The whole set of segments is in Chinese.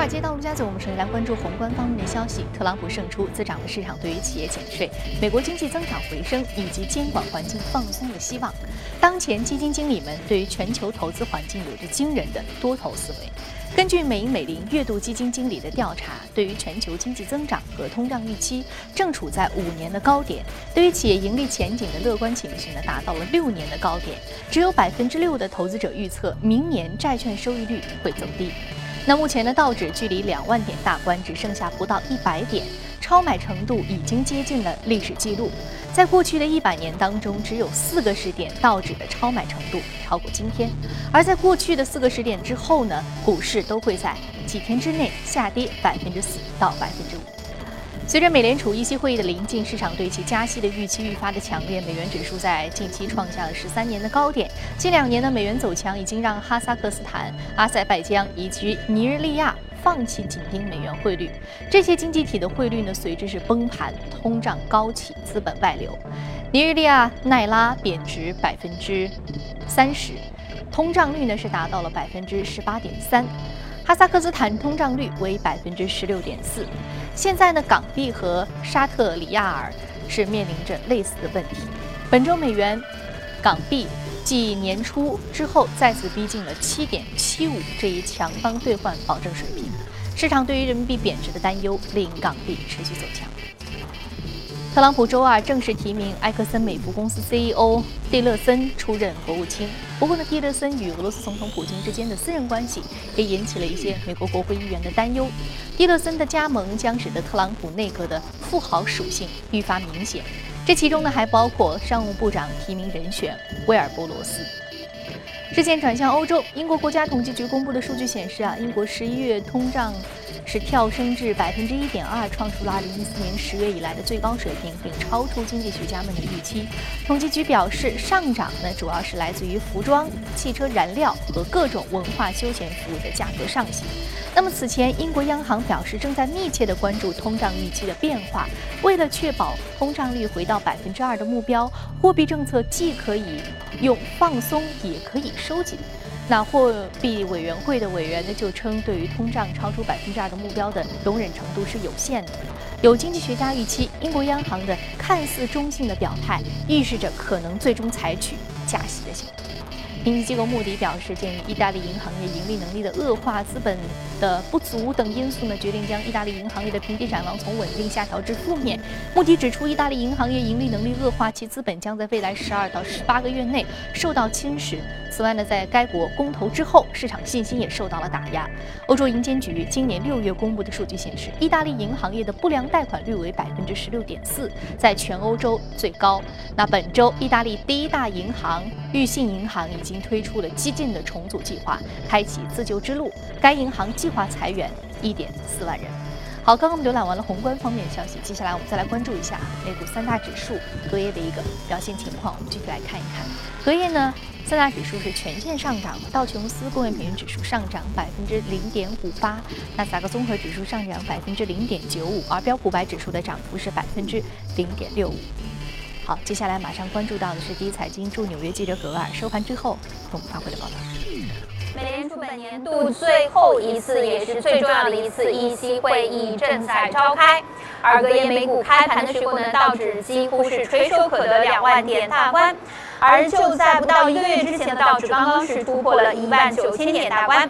华尔街道陆家嘴，我们首先来关注宏观方面的消息。特朗普胜出，滋长了市场对于企业减税、美国经济增长回升以及监管环境放松的希望。当前基金经理们对于全球投资环境有着惊人的多头思维。根据美银美林月度基金经理的调查，对于全球经济增长和通胀预期正处在五年的高点，对于企业盈利前景的乐观情绪呢达到了六年的高点。只有百分之六的投资者预测明年债券收益率会走低。那目前的道指距离两万点大关只剩下不到一百点，超买程度已经接近了历史记录。在过去的一百年当中，只有四个时点道指的超买程度超过今天。而在过去的四个时点之后呢，股市都会在几天之内下跌百分之四到百分之五。随着美联储议息会议的临近，市场对其加息的预期愈发的强烈，美元指数在近期创下了十三年的高点。近两年的美元走强已经让哈萨克斯坦、阿塞拜疆以及尼日利亚放弃紧盯美元汇率。这些经济体的汇率呢，随之是崩盘，通胀高企，资本外流。尼日利亚奈拉贬值百分之三十，通胀率呢是达到了百分之十八点三。哈萨克斯坦通胀率为百分之十六点四，现在呢，港币和沙特里亚尔是面临着类似的问题。本周美元、港币继年初之后再次逼近了七点七五这一强方兑换保证水平，市场对于人民币贬值的担忧令港币持续走强。特朗普周二正式提名埃克森美孚公司 CEO 蒂勒森出任国务卿。不过呢，蒂勒森与俄罗斯总统普京之间的私人关系也引起了一些美国国会议员的担忧。蒂勒森的加盟将使得特朗普内阁的富豪属性愈发明显。这其中呢，还包括商务部长提名人选威尔波罗斯。视线转向欧洲，英国国家统计局公布的数据显示啊，英国十一月通胀。是跳升至百分之一点二，创出了二零一四年十月以来的最高水平，并超出经济学家们的预期。统计局表示，上涨呢主要是来自于服装、汽车燃料和各种文化休闲服务的价格上行。那么此前，英国央行表示正在密切的关注通胀预期的变化，为了确保通胀率回到百分之二的目标，货币政策既可以用放松，也可以收紧。那货币委员会的委员呢就称，对于通胀超出百分之二的目标的容忍程度是有限的。有经济学家预期，英国央行的看似中性的表态，预示着可能最终采取加息的行动。评级机构穆迪表示，鉴于意大利银行业盈利能力的恶化、资本的不足等因素呢，决定将意大利银行业的评级展望从稳定下调至负面。穆迪指出，意大利银行业盈利能力恶化，其资本将在未来十二到十八个月内受到侵蚀。此外呢，在该国公投之后，市场信心也受到了打压。欧洲银监局今年六月公布的数据显示，意大利银行业的不良贷款率为百分之十六点四，在全欧洲最高。那本周，意大利第一大银行裕信银行已经推出了激进的重组计划，开启自救之路。该银行计划裁员一点四万人。好，刚刚我们浏览完了宏观方面的消息，接下来我们再来关注一下美股三大指数隔夜的一个表现情况。我们具体来看一看，隔夜呢，三大指数是全线上涨，道琼斯工业平均指数上涨百分之零点五八，纳斯达克综合指数上涨百分之零点九五，而标普百指数的涨幅是百分之零点六五。好，接下来马上关注到的是第一财经驻纽约记者葛尔收盘之后给我们发回的报道。美联储本年度最后一次也是最重要的一次议息会议正在召开，而隔夜美股开盘的时候呢，道指几乎是垂手可得两万点大关，而就在不到一个月之前的道指刚刚是突破了一万九千点大关。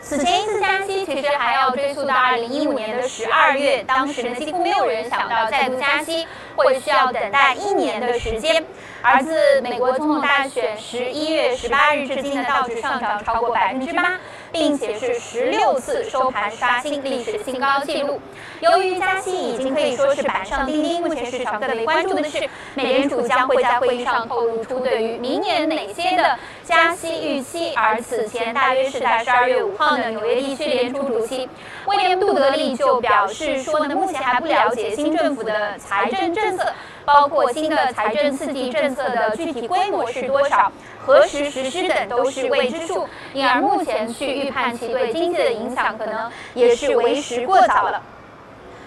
此前一次加息其实还要追溯到二零一五年的十二月，当时呢几乎没有人想到再度加息。会需要等待一年的时间。而自美国总统大选十一月十八日至今的道指上涨超过百分之八。并且是十六次收盘刷新历史新高纪录。由于加息已经可以说是板上钉钉，目前市场更为关注的是，美联储将会在会议上透露出对于明年哪些的加息预期。而此前大约是在十二月五号呢，纽约地区联储主席威廉杜德利就表示说呢，目前还不了解新政府的财政政策。包括新的财政刺激政策的具体规模是多少、何时实施等都是未知数，因而目前去预判其对经济的影响，可能也是为时过早了。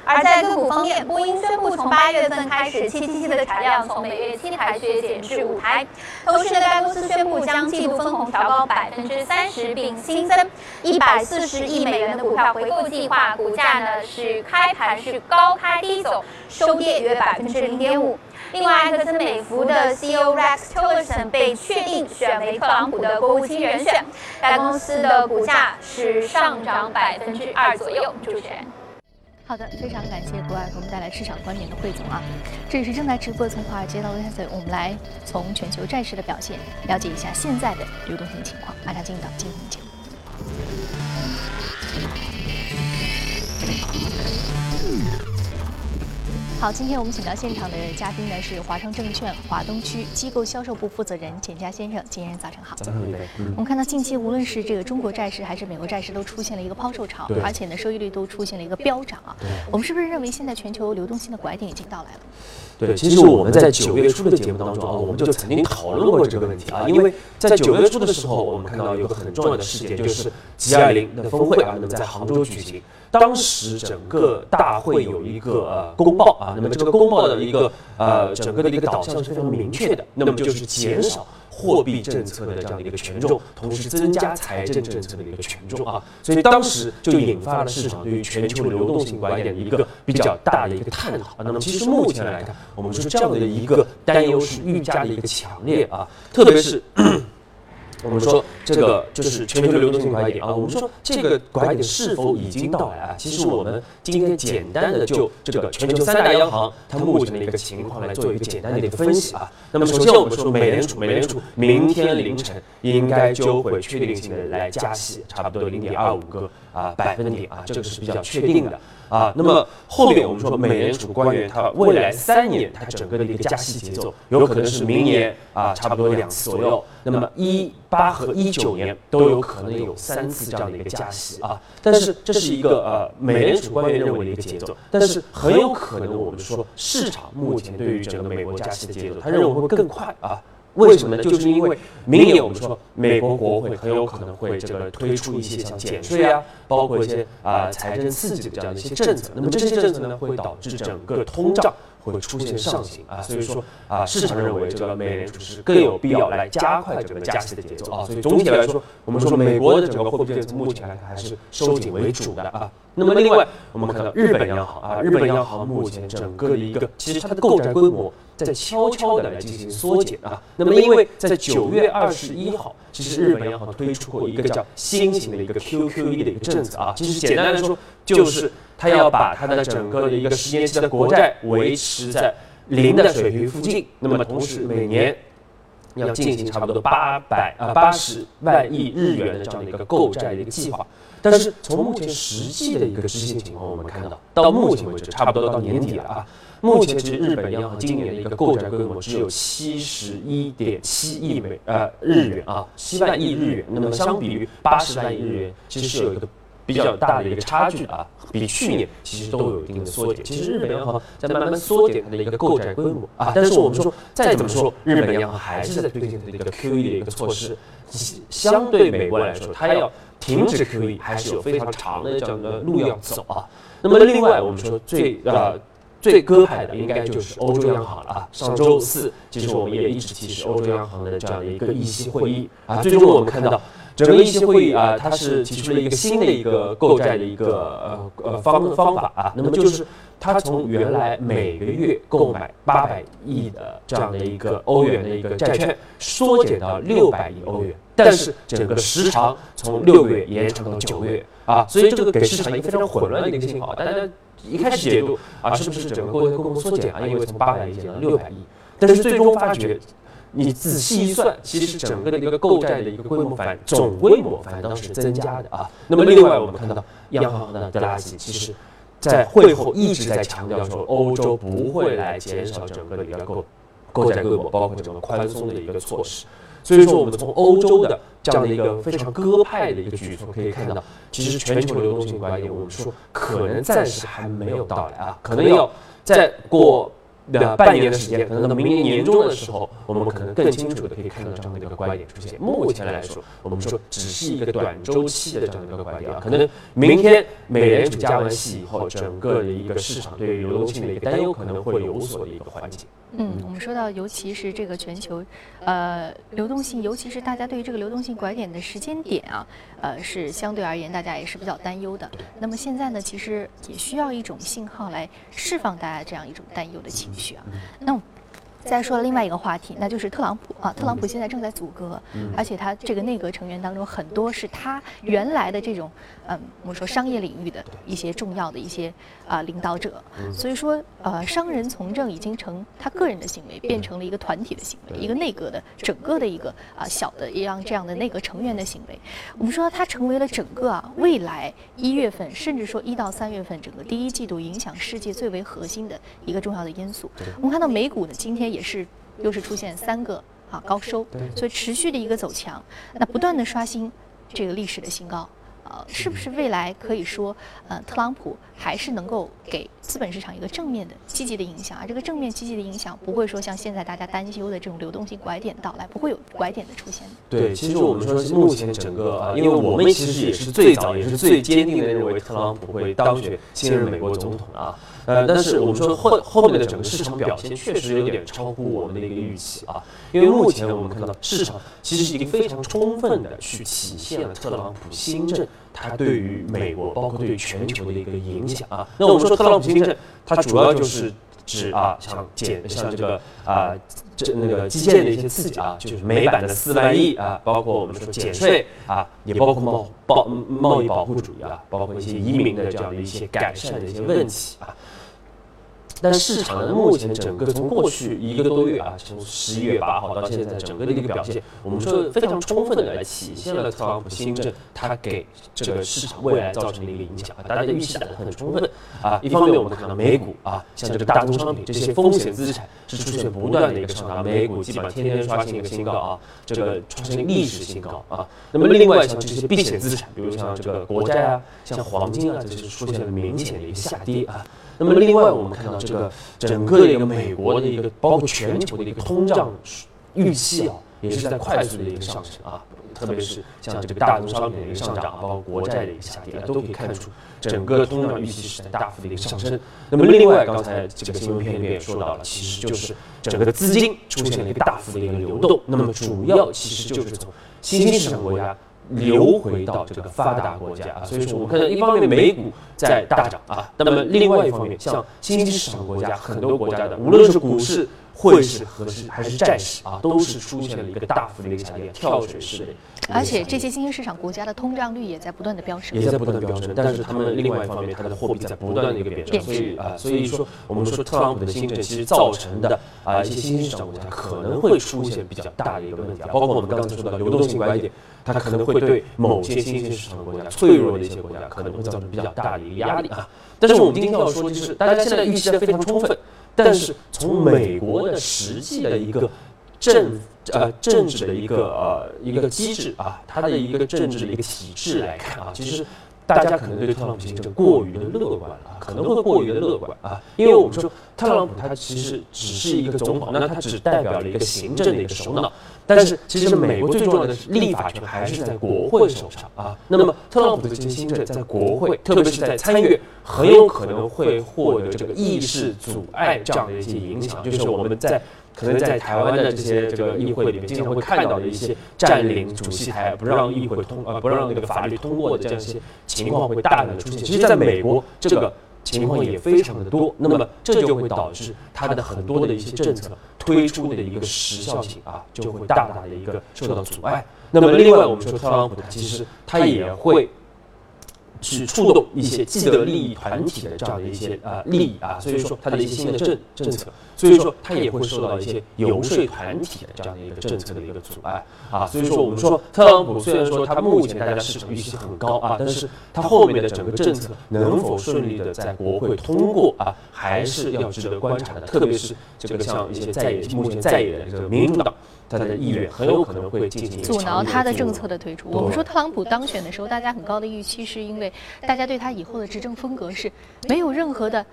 而在个股方面，波音宣布从八月份开始，七七七的产量从每月七台削减至五台。同时呢，该公司宣布将季度分红调高百分之三十，并新增一百四十亿美元的股票回购计划。股价呢是开盘是高开低走，收跌约百分之零点五。另外，埃克森美孚的 CEO Rex Tillerson 被确定选为特朗普的国务卿人选，该公司的股价是上涨百分之二左右。主持人。好的，非常感谢国外给我们带来市场观点的汇总啊！这里是正在直播从华尔街到威斯，我们来从全球债市的表现了解一下现在的流动性情况。马上进入到今天的节目。好，今天我们请到现场的嘉宾呢是华创证券华东区机构销售部负责人简佳先生。简先生，早晨好。早晨好，我们看到近期无论是这个中国债市还是美国债市都出现了一个抛售潮，而且呢收益率都出现了一个飙涨啊。我们是不是认为现在全球流动性的拐点已经到来了？对，其实我们在九月初的节目当中啊，我们就曾经讨论过这个问题啊，因为在九月初的时候，我们看到有个很重要的事件，就是 G20 的峰会啊，那么在杭州举行。当时整个大会有一个呃公报啊，那么这个公报的一个呃整个的一个导向是非常明确的，那么就是减少货币政策的这样的一个权重，同时增加财政政策的一个权重啊，所以当时就引发了市场对于全球流动性管理的一个比较大的一个探讨。那么其实目前来看，我们说这样的一个担忧是愈加的一个强烈啊，特别是。我们说这个就是全球流动性拐点啊。我们说这个拐点是否已经到来啊？其实我们今天简单的就这个全球三大央行它目前的一个情况来做一个简单的一个分析啊。那么首先我们说美联储，美联储明天凌晨应该就会确定性的来加息，差不多零点二五个啊百分点啊，这个是比较确定的。啊，那么后面我们说美联储官员他未来三年他整个的一个加息节奏有可能是明年啊差不多两次左右，那么一八和一九年都有可能有三次这样的一个加息啊，但是这是一个呃美联储官员认为的一个节奏，但是很有可能我们说市场目前对于整个美国加息的节奏，他认为会更快啊。为什么呢？就是因为明年我们说美国国会很有可能会这个推出一些像减税啊，包括一些啊财政刺激的这样的一些政策。那么这些政策呢，会导致整个通胀会出现上行啊。所以说啊，市场认为这个美联储是更有必要来加快这个加息的节奏啊。所以总体来说，我们说美国的整个货币政策目前来看还是收紧为主的啊。那么另外，我们看到日本央行啊，日本央行目前整个的一个其实它的购债规模。在悄悄的来进行缩减啊，那么因为在九月二十一号，其实日本央行推出过一个叫新型的一个 QQE 的一个政策啊，其实简单来说就是它要把它的整个的一个十年期的国债维持在零的水平附近，那么同时每年要进行差不多八百啊八十万亿日元的这样的一个购债的一个计划，但是从目前实际的一个执行情况，我们看到到目前为止差不多到年底了啊。目前其实日本央行今年的一个购债规模只有七十一点七亿美呃日元啊，七万亿日元。那么相比于八十万亿日元，其实是有一个比较大的一个差距啊，比去年其实都有一定的缩减。其实日本央行在慢慢缩减它的一个购债规模啊，但是我们说再怎么说，日本央行还是在推进它的一个 QE 的一个措施。相对美国来说，它要停止 QE 还是有非常长的这样的路要走啊。那么另外我们说最呃。最鸽派的应该就是欧洲央行了啊！上周四，其实我们也一直提示欧洲央行的这样的一个议息会议啊。最终我们看到，整个议息会议啊，它是提出了一个新的一个购债的一个呃呃方方法啊。那么就是它从原来每个月购买八百亿的这样的一个欧元的一个债券，缩减到六百亿欧元，但是整个时长从六个月延长到九个月啊。所以这个给市场一个非常混乱的一个信号，大家。一开始解读啊，是不是整个购债规模缩减啊？因为从八百亿减到六百亿，但是最终发觉，你仔细一算，其实整个的一个购债的一个规模反总规模反倒是增加的啊。那么另外我们看到央行的德拉吉，其实在会后一直在强调说，欧洲不会来减少整个的一个购购债规模，包括整个宽松的一个措施。所以说，我们从欧洲的这样的一个非常鸽派的一个举措可以看到，其实全球流动性管理，我们说可能暂时还没有到来啊，可能要再过的半年的时间，可能到明年年中的时候，我们可能更清楚的可以看到这样的一个拐点出现。目前来说，我们说只是一个短周期的这样的一个拐点啊，可能明天美联储加完息以后，整个的一个市场对于流动性的一个担忧可能会有所的一个缓解。嗯，我们说到，尤其是这个全球，呃，流动性，尤其是大家对于这个流动性拐点的时间点啊，呃，是相对而言大家也是比较担忧的。那么现在呢，其实也需要一种信号来释放大家这样一种担忧的情绪啊。那。再说另外一个话题，那就是特朗普啊，特朗普现在正在阻隔，而且他这个内阁成员当中很多是他原来的这种，嗯，我们说商业领域的一些重要的一些啊领导者，所以说呃，商人从政已经成他个人的行为，变成了一个团体的行为，一个内阁的整个的一个啊小的一样这样的内阁成员的行为。我们说他成为了整个啊未来一月份，甚至说一到三月份整个第一季度影响世界最为核心的一个重要的因素。我们看到美股呢，今天。也是，又是出现三个啊高收，所以持续的一个走强，那不断的刷新这个历史的新高，呃，是不是未来可以说，呃，特朗普还是能够给资本市场一个正面的积极的影响？啊这个正面积极的影响不会说像现在大家担忧的这种流动性拐点到来，不会有拐点的出现。对，其实我们说目前整个啊，因为我们其实也是最早也是最坚定的认为特朗普会当选新任美国总统啊。呃，但是我们说后后面的整个市场表现确实有点超乎我们的一个预期啊，因为目前我们看到市场其实已经非常充分的去体现了特朗普新政它对于美国包括对全球的一个影响啊。那我们说特朗普新政，它主要就是指啊，像减像这个啊这那个基建的一些刺激啊，就是美版的四万亿啊，包括我们说减税啊，也包括贸贸贸易保护主义啊，包括一些移民的这样的一些改善的一些问题啊。但市场呢，目前整个从过去一个多月啊，从十一月八号到现在，整个的一个表现，我们说非常充分的来体现了特朗普新政它给这个市场未来造成的一个影响啊，大家的预期打得很充分啊。一方面我们看到美股啊，像这个大宗商品这些风险资产是出现不断的一个上涨，美股基本上天天刷新一个新高啊，这个创新历史新高啊。那么另外像这些避险资产，比如像这个国债啊，像黄金啊，这些出现了明显的一个下跌啊。那么另外，我们看到这个整个的一个美国的一个，包括全球的一个通胀预期啊，也是在快速的一个上升啊。特别是像这个大宗商品的一个上涨，包括国债的一个下跌，都可以看出整个通胀预期是在大幅的一个上升。那么另外，刚才这个新闻片里面也说到了，其实就是整个的资金出现了一个大幅的一个流动。那么主要其实就是从新兴市场国家。流回到这个发达国家啊，所以说我们看到一方面美股在大涨啊，那么另外一方面像新兴市场国家很多国家的，无论是股市、汇市和是还是债市啊，都是出现了一个大幅的一个下跌，跳水式的。而且这些新兴市场国家的通胀率也在不断的飙升，也在不断的飙升。但是他们另外一方面，它的货币在不断的一个贬值，所以啊，所以说我们说特朗普的新政其实造成的啊一些新兴市场国家可能会出现比较大的一个问题啊，包括我们刚才说到流动性拐点。它可能会对某些新兴市场国家、脆弱的一些国家，可能会造成比较大的一个压力啊。但是我们今天要说，就是大家现在预期的非常充分，但是从美国的实际的一个政呃政治的一个呃一个机制啊，它的一个政治的一个体制来看啊，其实。大家可能对特朗普行政过于的乐观了，可能会过于的乐观啊，因为我们说特朗普他其实只是一个总统，那他只代表了一个行政的一个首脑，但是其实美国最重要的立法权还是在国会手上啊。那么特朗普的这些新政在国会，特别是在参议院，很有可能会获得这个议事阻碍这样的一些影响，就是我们在。可能在台湾的这些这个议会里面，经常会看到的一些占领主席台，不让议会通呃，不让那个法律通过的这样一些情况会大量的出现。其实，在美国，这个情况也非常的多。那么，这就会导致他的很多的一些政策推出的一个时效性啊，就会大大的一个受到阻碍。那么，另外我们说特朗普，其实他也会。去触动一些既得利益团体的这样的一些啊利益啊，所以说它的一些新的政政策，所以说它也会受到一些游说团体的这样的一个政策的一个阻碍啊，所以说我们说特朗普虽然说他目前大家市场预期很高啊，但是他后面的整个政策能否顺利的在国会通过啊，还是要值得观察的，特别是这个像一些在野目前在野的这个民主党。他的意愿很有可能会进行阻挠他的政策的推出。我们说特朗普当选的时候，大家很高的预期，是因为大家对他以后的执政风格是没有任何的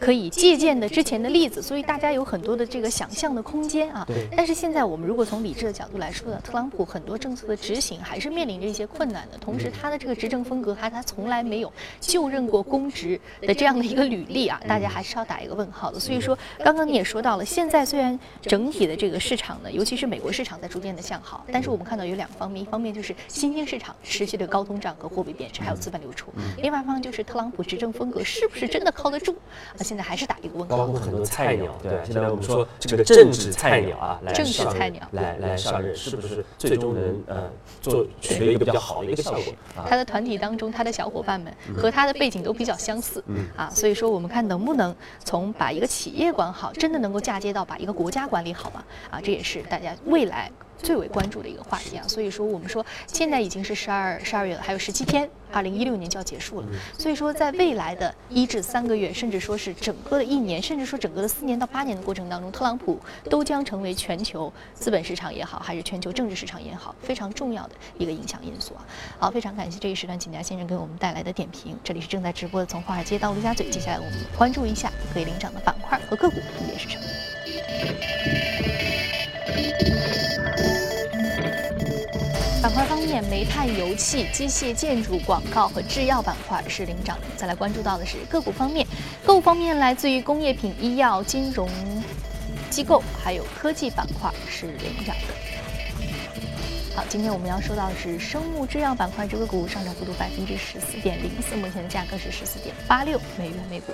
可以借鉴的之前的例子，所以大家有很多的这个想象的空间啊。对。但是现在我们如果从理智的角度来说呢，特朗普很多政策的执行还是面临着一些困难的。同时，他的这个执政风格，他他从来没有就任过公职的这样的一个履历啊，大家还是要打一个问号的。所以说，刚刚你也说到了，现在虽然整体的这个市场呢，尤其是美国市场在逐渐的向好，但是我们看到有两方面，一方面就是新兴市场持续的高通胀和货币贬值，还有资本流出；另外一方就是特朗普执政风格是不是真的靠得住？啊，现在还是打一个问号。包括很多菜鸟，对，现在我们说这个政治菜鸟啊，来政治菜鸟来来上任，是不是最终能呃做取得一个比较好的一个效果？他的团体当中，他的小伙伴们和他的背景都比较相似，啊，所以说我们看能不能从把一个企业管好，真的能够嫁接到把一个国家管理好吗？啊，这也是大家未来。最为关注的一个话题啊，所以说我们说现在已经是十二十二月了，还有十七天，二零一六年就要结束了。所以说在未来的一至三个月，甚至说是整个的一年，甚至说整个的四年到八年的过程当中，特朗普都将成为全球资本市场也好，还是全球政治市场也好，非常重要的一个影响因素啊。好，非常感谢这一时段景家先生给我们带来的点评。这里是正在直播的从华尔街到陆家嘴，接下来我们关注一下可以领涨的板块和个股分别是什么。板块方面，煤炭、油气、机械、建筑、广告和制药板块是领涨的。再来关注到的是个股方面，个股方面来自于工业品、医药、金融机构，还有科技板块是领涨的。好，今天我们要说到的是生物制药板块，这个股上涨幅度百分之十四点零四，目前的价格是十四点八六美元每股。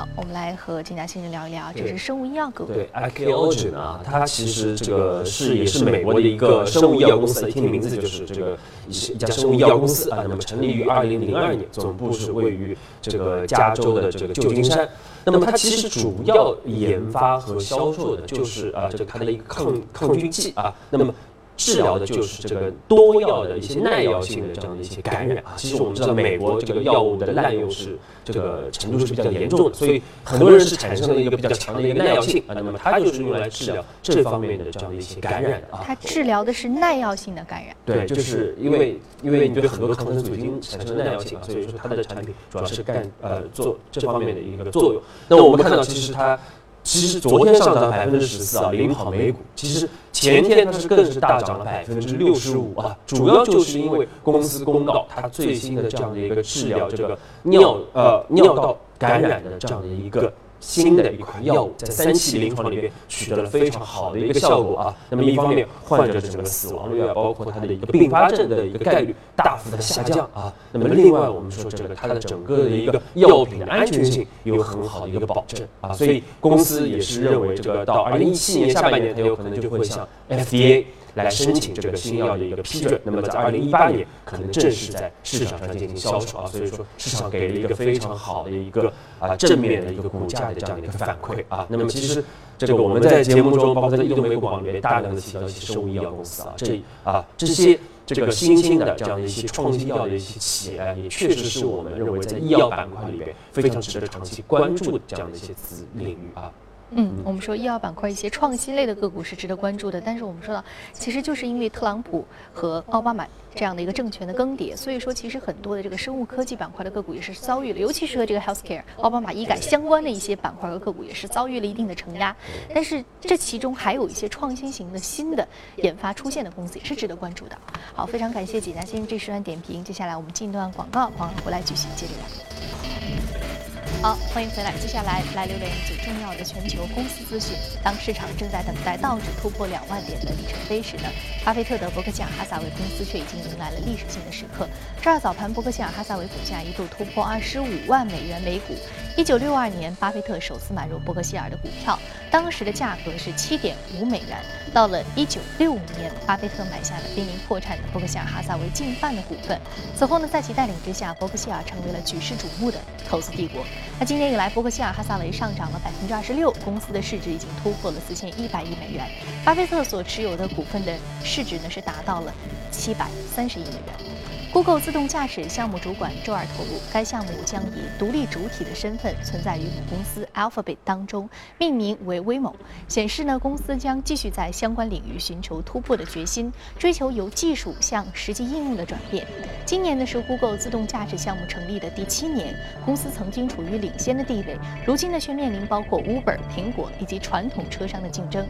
好，我们来和金家先生聊一聊，这是生物医药股。对 a k o g e n 啊，它其实这个是也是美国的一个生物医药公司，一听名字就是这个一一家生物医药公司啊。那么成立于二零零二年，总部是位于这个加州的这个旧金山。那么它其实主要研发和销售的就是啊，这个它的一个抗抗菌剂啊。那么治疗的就是这个多药的一些耐药性的这样的一些感染啊。其实我们知道，美国这个药物的滥用是这个程度是比较严重的，所以很多人是产生了一个比较强的一个耐药性啊。那么它就是用来治疗这方面的这样的一些感染的啊。它治疗的是耐药性的感染。对，就是因为因为你对很多抗生素已经产生耐药性啊，所以说它的产品主要是干呃做这方面的一个作用。那我们看到，其实它。其实昨天上涨百分之十四啊，领跑美股。其实前天它是更是大涨了百分之六十五啊，主要就是因为公司公告它最新的这样的一个治疗这个尿呃尿道感染的这样的一个。新的一款药物在三期临床里面取得了非常好的一个效果啊。那么一方面，患者的整个死亡率啊，包括它的一个并发症的一个概率大幅的下降啊。那么另外，我们说这个它的整个的一个药品的安全性有很好的一个保证啊。所以公司也是认为，这个到二零一七年下半年，它有可能就会向 FDA。来申请这个新药的一个批准，那么在二零一八年可能正式在市场上进行销售啊，所以说市场给了一个非常好的一个啊正面的一个股价的这样的一个反馈啊。那么其实这个我们在节目中，包括在移动美股里面大量的提到一些生物医药公司啊，这啊这些这个新兴的这样的一些创新药的一些企业，也确实是我们认为在医药板块里面非常值得长期关注的这样的一些子领域啊。嗯，我们说医药板块一些创新类的个股是值得关注的，但是我们说到，其实就是因为特朗普和奥巴马这样的一个政权的更迭，所以说其实很多的这个生物科技板块的个股也是遭遇了，尤其是和这个 healthcare 奥巴马医改相关的一些板块和个股也是遭遇了一定的承压。但是这其中还有一些创新型的新的研发出现的公司也是值得关注的。好，非常感谢几家先生这时段点评，接下来我们进段广告，广告回来继续接着聊。好，欢迎回来。接下来来浏览一组重要的全球公司资讯。当市场正在等待道指突破两万点的里程碑时呢，巴菲特的伯克希尔哈撒韦公司却已经迎来了历史性的时刻。周二早盘，伯克希尔哈撒韦股价一度突破二十五万美元每股。一九六二年，巴菲特首次买入伯克希尔的股票，当时的价格是七点五美元。到了一九六五年，巴菲特买下了濒临破产的伯克希尔哈撒韦近半的股份。此后呢，在其带领之下，伯克希尔成为了举世瞩目的投资帝国。那今年以来，伯克希尔哈撒韦上涨了百分之二十六，公司的市值已经突破了四千一百亿美元。巴菲特所持有的股份的市值呢，是达到了七百三十亿美元。Google 自动驾驶项目主管周二透露，该项目将以独立主体的身份存在于母公司 Alphabet 当中，命名为 Waymo，显示呢公司将继续在相关领域寻求突破的决心，追求由技术向实际应用的转变。今年呢是 Google 自动驾驶项目成立的第七年，公司曾经处于领先的地位，如今呢却面临包括 Uber、苹果以及传统车商的竞争。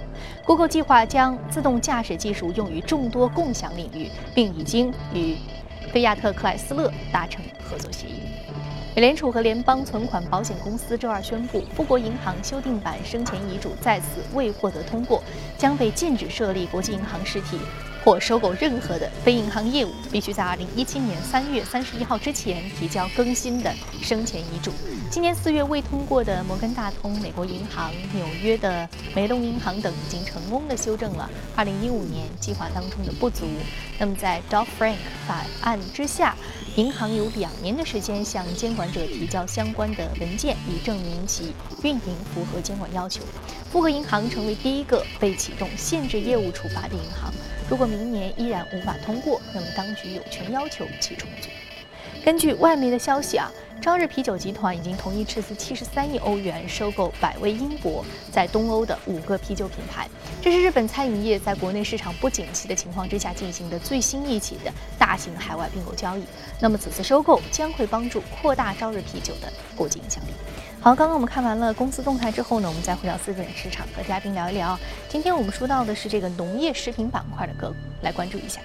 Google 计划将自动驾驶技术用于众多共享领域，并已经与菲亚特克莱斯勒达成合作协议。美联储和联邦存款保险公司周二宣布，富国银行修订版生前遗嘱再次未获得通过，将被禁止设立国际银行实体。或收购任何的非银行业务，必须在二零一七年三月三十一号之前提交更新的生前遗嘱。今年四月未通过的摩根大通、美国银行、纽约的梅隆银行等，已经成功的修正了二零一五年计划当中的不足。那么在 Dodd-Frank 法案之下，银行有两年的时间向监管者提交相关的文件，以证明其运营符合监管要求。富国银行成为第一个被启动限制业务处罚的银行。如果明年依然无法通过，那么当局有权要求其重组。根据外媒的消息啊，朝日啤酒集团已经同意斥资七十三亿欧元收购百威英博在东欧的五个啤酒品牌。这是日本餐饮业在国内市场不景气的情况之下进行的最新一起的大型海外并购交易。那么此次收购将会帮助扩大朝日啤酒的国际影响力。好，刚刚我们看完了公司动态之后呢，我们再回到资本市场和嘉宾聊一聊。今天我们说到的是这个农业食品板块的个股，来关注一下。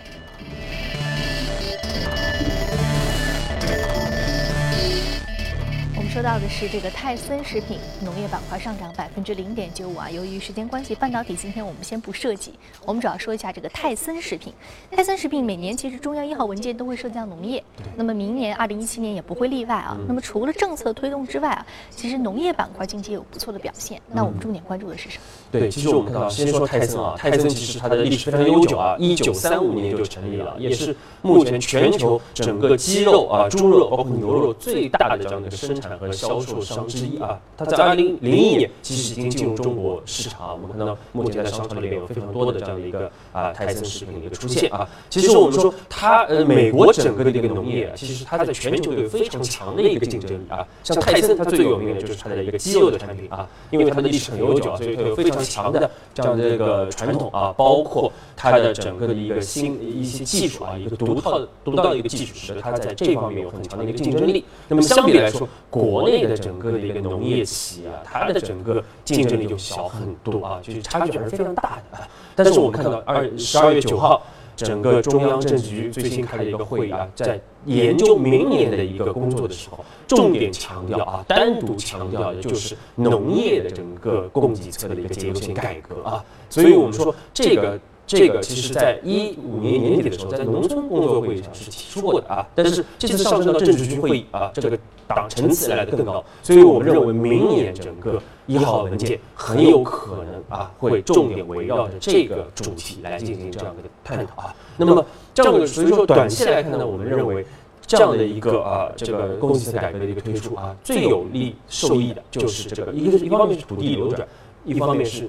说到的是这个泰森食品农业板块上涨百分之零点九五啊。由于时间关系，半导体今天我们先不涉及，我们主要说一下这个泰森食品。泰森食品每年其实中央一号文件都会涉及到农业，那么明年二零一七年也不会例外啊。那么除了政策推动之外啊，其实农业板块近期有不错的表现。那我们重点关注的是什么？对，其实我们看到，先说泰森啊，泰森其实它的历史非常悠久啊，一九三五年就成立了，也是目前全球整个鸡肉啊、猪肉包括牛肉最大的这样的一个生产和。销售商之一啊，它在二零零一年其实已经进入中国市场。我们看到目前在商场里面有非常多的这样的一个啊泰森食品的一个出现啊。其实我们说它呃美国整个的这个农业，其实它在全球有非常强的一个竞争力啊。像泰森它最有名的就是它的一个鸡肉的产品啊，因为它的历史很悠久，所以它有非常强的这样的一个传统啊，包括它的整个的一个新一些技术啊，一个独特独到的一个技术，使得它在这方面有很强的一个竞争力。那么相比来说，国国内的整个的一个农业企业啊，它的整个竞争力就小很多啊，就是差距还是非常大的啊。但是我们看到二十二月九号，整个中央政治局最新开的一个会议啊，在研究明年的一个工作的时候，重点强调啊，单独强调的就是农业的整个供给侧的一个结构性改革啊。所以我们说这个。这个其实，在一五年年底的时候，在农村工作会议上是提出过的啊，但是这次上升到政治局会议啊，这个党层次来的更高，所以我们认为明年整个一号文件很有可能啊，会重点围绕着这个主题来进行这样的探讨啊。那么这样的，所以说短期来看呢，我们认为这样的一个啊，这个供给侧改革的一个推出啊，最有利受益的就是这个，一个是一方面是土地流转，一方面是。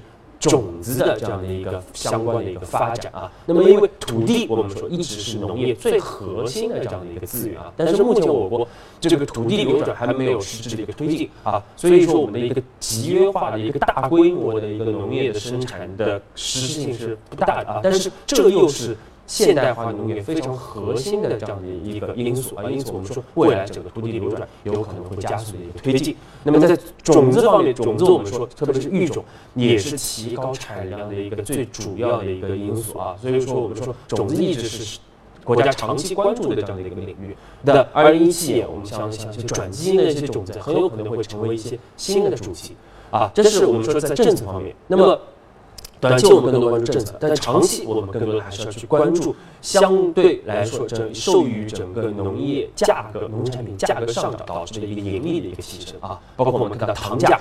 种子的这样的一个相关的一个发展啊，那么因为土地我们说一直是农业最核心的这样的一个资源啊，但是目前我国这个土地流转还没有实质的一个推进啊，所以说我们的一个集约化的一个大规模的一个农业的生产的实施性是不大的啊，但是这又是。现代化农业非常核心的这样的一个因素啊，因此我们说未来整个土地流转有可能会加速的一个推进。那么在种子方面，种子我们说，特别是育种，也是提高产量的一个最主要的一个因素啊。所以说，我们说种子一直是国家长期关注的这样的一个领域。那二零一七年，我们相信转基因的一些种子很有可能会成为一些新的主题啊。这是我们说在政策方面。那么短期我们更多关注政策，但长期我们更多的还是要去关注相对来说，整受益于整个农业价格、农产品价格上涨导致的一个盈利的一个提升啊。包括我们看到糖价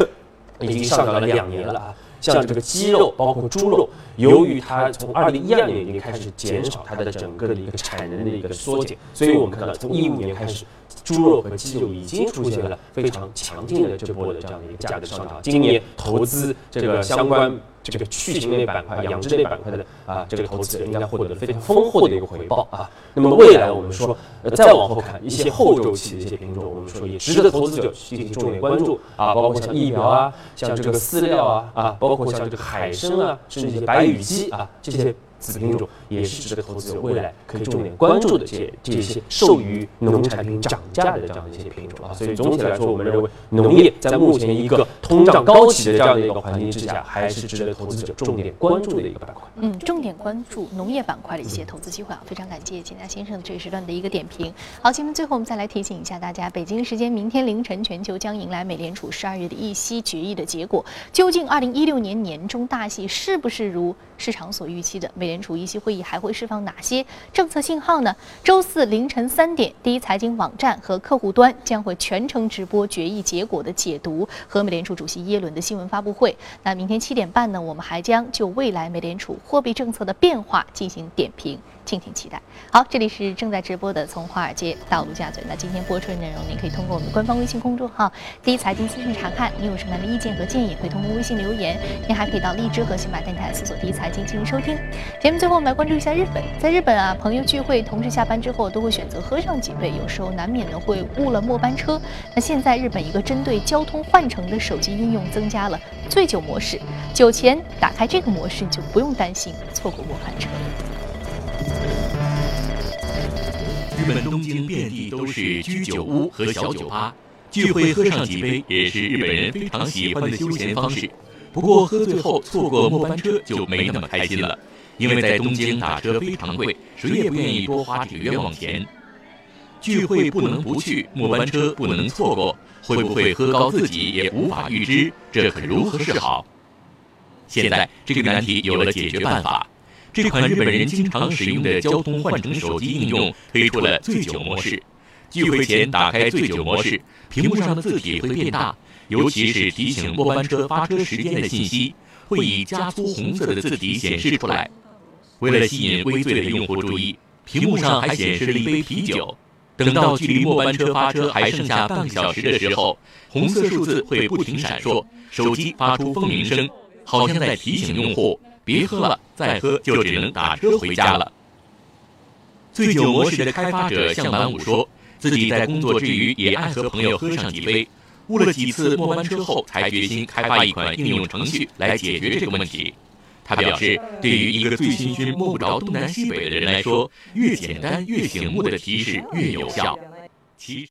已经上涨了两年了啊，像这个鸡肉、包括猪肉，由于它从二零一二年已经开始减少它的整个的一个产能的一个缩减，所以我们看到从一五年开始。猪肉和鸡肉已经出现了非常强劲的这波的这样的一个价格上涨。今年投资这个相关这个畜禽类板块、养殖类板块的啊，这个投资者应该获得了非常丰厚的一个回报啊。那么未来我们说，呃，再往后看一些后周期的一些品种，我们说也值得投资者进行重点关注啊，包括像疫苗啊，像这个饲料啊啊，包括像这个海参啊，甚至一些白羽鸡啊这些。子品种也是值得投资者未来可以重点关注的这些这些受于农产品涨价的这样的一些品种啊，所以总体来说，我们认为农业在目前一个通胀高企的这样的一个环境之下，还是值得投资者重点关注的一个板块。嗯，重点关注农业板块的一些投资机会啊，非常感谢金达先生这一时段的一个点评。好，节目最后我们再来提醒一下大家，北京时间明天凌晨，全球将迎来美联储十二月的议息决议的结果。究竟二零一六年年中大戏是不是如市场所预期的？美联储议息会议？还会释放哪些政策信号呢？周四凌晨三点，第一财经网站和客户端将会全程直播决议结果的解读和美联储主席耶伦的新闻发布会。那明天七点半呢，我们还将就未来美联储货币政策的变化进行点评。敬请期待。好，这里是正在直播的《从华尔街到陆家嘴》。那今天播出的内容，您可以通过我们的官方微信公众号“第一财经资讯”查看。您有什么样的意见和建议，可以通过微信留言。您还可以到荔枝和喜马电台搜索“第一财经”进行收听。节目最后，我们来关注一下日本。在日本啊，朋友聚会，同事下班之后都会选择喝上几杯，有时候难免呢会误了末班车。那现在日本一个针对交通换乘的手机应用增加了醉酒模式，酒前打开这个模式，就不用担心错过末班车。日本东京遍地都是居酒屋和小酒吧，聚会喝上几杯也是日本人非常喜欢的休闲方式。不过喝醉后错过末班车就没那么开心了，因为在东京打车非常贵，谁也不愿意多花这个冤枉钱。聚会不能不去，末班车不能错过，会不会喝高自己也无法预知，这可如何是好？现在这个难题有了解决办法。这款日本人经常使用的交通换乘手机应用推出了醉酒模式。聚会前打开醉酒模式，屏幕上的字体会变大，尤其是提醒末班车发车时间的信息，会以加粗红色的字体显示出来。为了吸引微醉的用户注意，屏幕上还显示了一杯啤酒。等到距离末班车发车还剩下半个小时的时候，红色数字会不停闪烁，手机发出蜂鸣声，好像在提醒用户。别喝了，再喝就只能打车回家了。醉酒模式的开发者向满武说，自己在工作之余也爱和朋友喝上几杯，误了几次末班车后，才决心开发一款应用程序来解决这个问题。他表示，对于一个醉醺醺摸不着东南西北的人来说，越简单越醒目的提示越有效。其